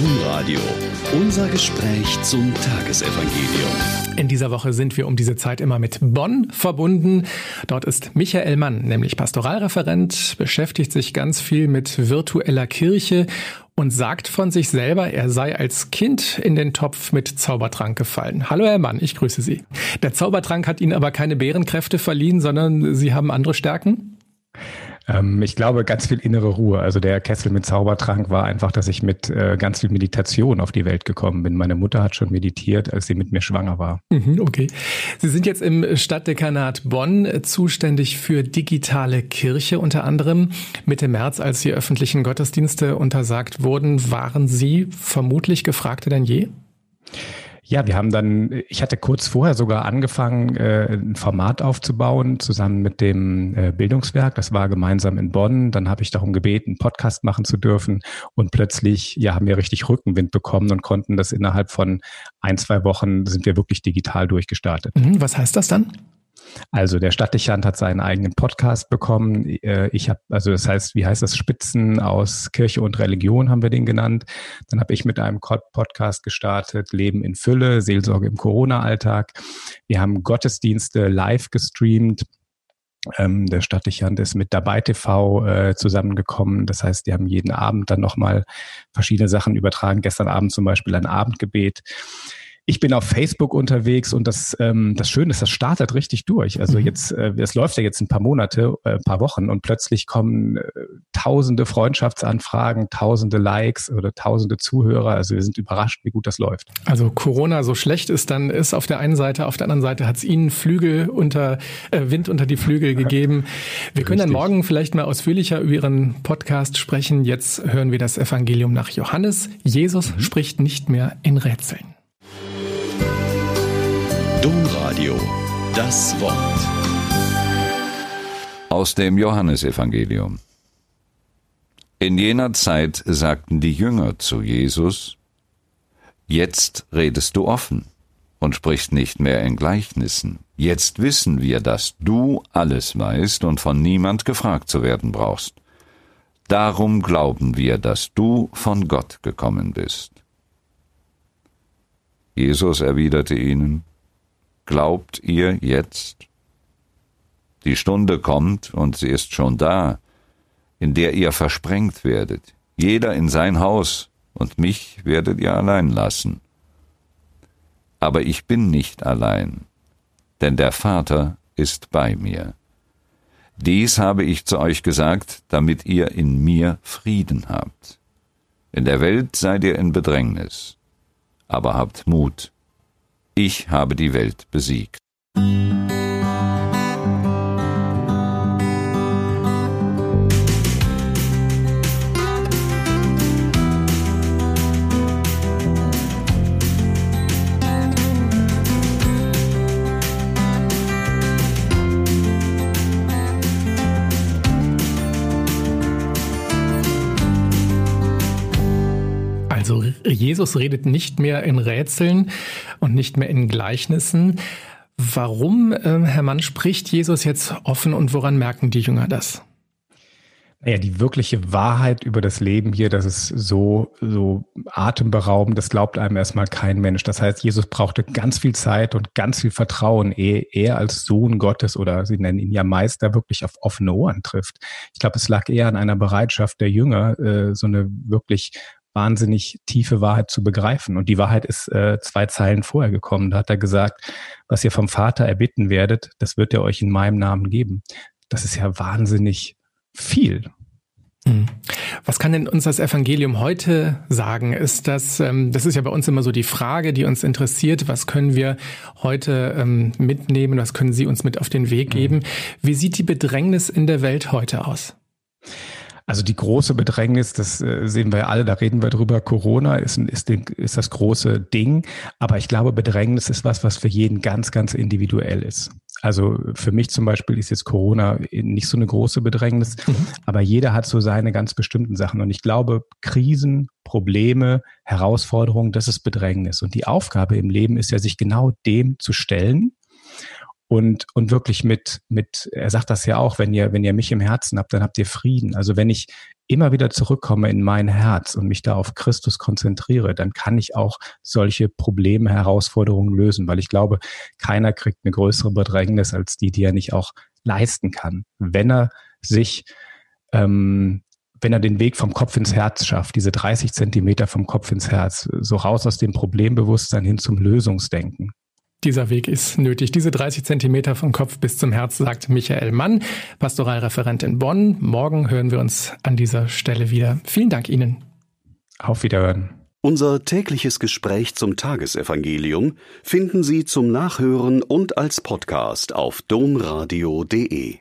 Domradio. Unser Gespräch zum Tagesevangelium. In dieser Woche sind wir um diese Zeit immer mit Bonn verbunden. Dort ist Michael Mann, nämlich Pastoralreferent, beschäftigt sich ganz viel mit virtueller Kirche und sagt von sich selber, er sei als Kind in den Topf mit Zaubertrank gefallen. Hallo Herr Mann, ich grüße Sie. Der Zaubertrank hat Ihnen aber keine Bärenkräfte verliehen, sondern Sie haben andere Stärken? Ähm, ich glaube, ganz viel innere Ruhe. Also der Kessel mit Zaubertrank war einfach, dass ich mit äh, ganz viel Meditation auf die Welt gekommen bin. Meine Mutter hat schon meditiert, als sie mit mir schwanger war. Mhm, okay. Sie sind jetzt im Stadtdekanat Bonn zuständig für digitale Kirche unter anderem. Mitte März, als die öffentlichen Gottesdienste untersagt wurden, waren Sie vermutlich gefragter denn je? Ja, wir haben dann, ich hatte kurz vorher sogar angefangen, äh, ein Format aufzubauen, zusammen mit dem äh, Bildungswerk. Das war gemeinsam in Bonn. Dann habe ich darum gebeten, einen Podcast machen zu dürfen. Und plötzlich, ja, haben wir richtig Rückenwind bekommen und konnten das innerhalb von ein, zwei Wochen sind wir wirklich digital durchgestartet. Mhm, was heißt das dann? Also der Stadtdechant hat seinen eigenen Podcast bekommen. Äh, ich habe, also das heißt, wie heißt das, Spitzen aus Kirche und Religion haben wir den genannt. Dann habe ich mit einem Podcast gestartet, Leben in Fülle, Seelsorge im Corona-Alltag. Wir haben Gottesdienste live gestreamt. Ähm, der Stadtdechant ist mit dabei TV äh, zusammengekommen. Das heißt, die haben jeden Abend dann nochmal verschiedene Sachen übertragen. Gestern Abend zum Beispiel ein Abendgebet. Ich bin auf Facebook unterwegs und das, ähm, das Schöne ist, das startet richtig durch. Also mhm. jetzt, äh, es läuft ja jetzt ein paar Monate, äh, ein paar Wochen und plötzlich kommen äh, tausende Freundschaftsanfragen, tausende Likes oder tausende Zuhörer. Also wir sind überrascht, wie gut das läuft. Also Corona so schlecht ist, dann ist auf der einen Seite, auf der anderen Seite hat es Ihnen Flügel unter, äh, Wind unter die Flügel gegeben. Wir können dann morgen vielleicht mal ausführlicher über Ihren Podcast sprechen. Jetzt hören wir das Evangelium nach Johannes. Jesus mhm. spricht nicht mehr in Rätseln. Domradio, das Wort. Aus dem Johannesevangelium. In jener Zeit sagten die Jünger zu Jesus, Jetzt redest du offen und sprichst nicht mehr in Gleichnissen. Jetzt wissen wir, dass du alles weißt und von niemand gefragt zu werden brauchst. Darum glauben wir, dass du von Gott gekommen bist. Jesus erwiderte ihnen, Glaubt ihr jetzt? Die Stunde kommt, und sie ist schon da, in der ihr versprengt werdet, jeder in sein Haus, und mich werdet ihr allein lassen. Aber ich bin nicht allein, denn der Vater ist bei mir. Dies habe ich zu euch gesagt, damit ihr in mir Frieden habt. In der Welt seid ihr in Bedrängnis, aber habt Mut, ich habe die Welt besiegt. Jesus redet nicht mehr in Rätseln und nicht mehr in Gleichnissen. Warum, äh, Herr Mann, spricht Jesus jetzt offen und woran merken die Jünger das? Naja, die wirkliche Wahrheit über das Leben hier, das ist so, so atemberaubend, das glaubt einem erstmal kein Mensch. Das heißt, Jesus brauchte ganz viel Zeit und ganz viel Vertrauen, ehe er als Sohn Gottes oder sie nennen ihn ja Meister wirklich auf offene Ohren trifft. Ich glaube, es lag eher an einer Bereitschaft der Jünger, äh, so eine wirklich wahnsinnig tiefe Wahrheit zu begreifen. Und die Wahrheit ist äh, zwei Zeilen vorher gekommen. Da hat er gesagt, was ihr vom Vater erbitten werdet, das wird er euch in meinem Namen geben. Das ist ja wahnsinnig viel. Hm. Was kann denn uns das Evangelium heute sagen? Ist das, ähm, das ist ja bei uns immer so die Frage, die uns interessiert. Was können wir heute ähm, mitnehmen? Was können Sie uns mit auf den Weg geben? Wie sieht die Bedrängnis in der Welt heute aus? Also die große Bedrängnis, das äh, sehen wir alle, da reden wir drüber. Corona ist, ist, ist das große Ding. Aber ich glaube, Bedrängnis ist was, was für jeden ganz, ganz individuell ist. Also für mich zum Beispiel ist jetzt Corona nicht so eine große Bedrängnis, mhm. aber jeder hat so seine ganz bestimmten Sachen. Und ich glaube, Krisen, Probleme, Herausforderungen, das ist Bedrängnis. Und die Aufgabe im Leben ist ja, sich genau dem zu stellen und, und wirklich mit, mit, er sagt das ja auch, wenn ihr, wenn ihr mich im Herzen habt, dann habt ihr Frieden. Also wenn ich immer wieder zurückkomme in mein Herz und mich da auf Christus konzentriere, dann kann ich auch solche Probleme, Herausforderungen lösen, weil ich glaube, keiner kriegt eine größere Bedrängnis als die, die er nicht auch leisten kann, wenn er sich ähm, wenn er den Weg vom Kopf ins Herz schafft, diese 30 Zentimeter vom Kopf ins Herz, so raus aus dem Problembewusstsein hin zum Lösungsdenken. Dieser Weg ist nötig. Diese 30 Zentimeter vom Kopf bis zum Herz, sagt Michael Mann, Pastoralreferent in Bonn. Morgen hören wir uns an dieser Stelle wieder. Vielen Dank Ihnen. Auf Wiederhören. Unser tägliches Gespräch zum Tagesevangelium finden Sie zum Nachhören und als Podcast auf domradio.de.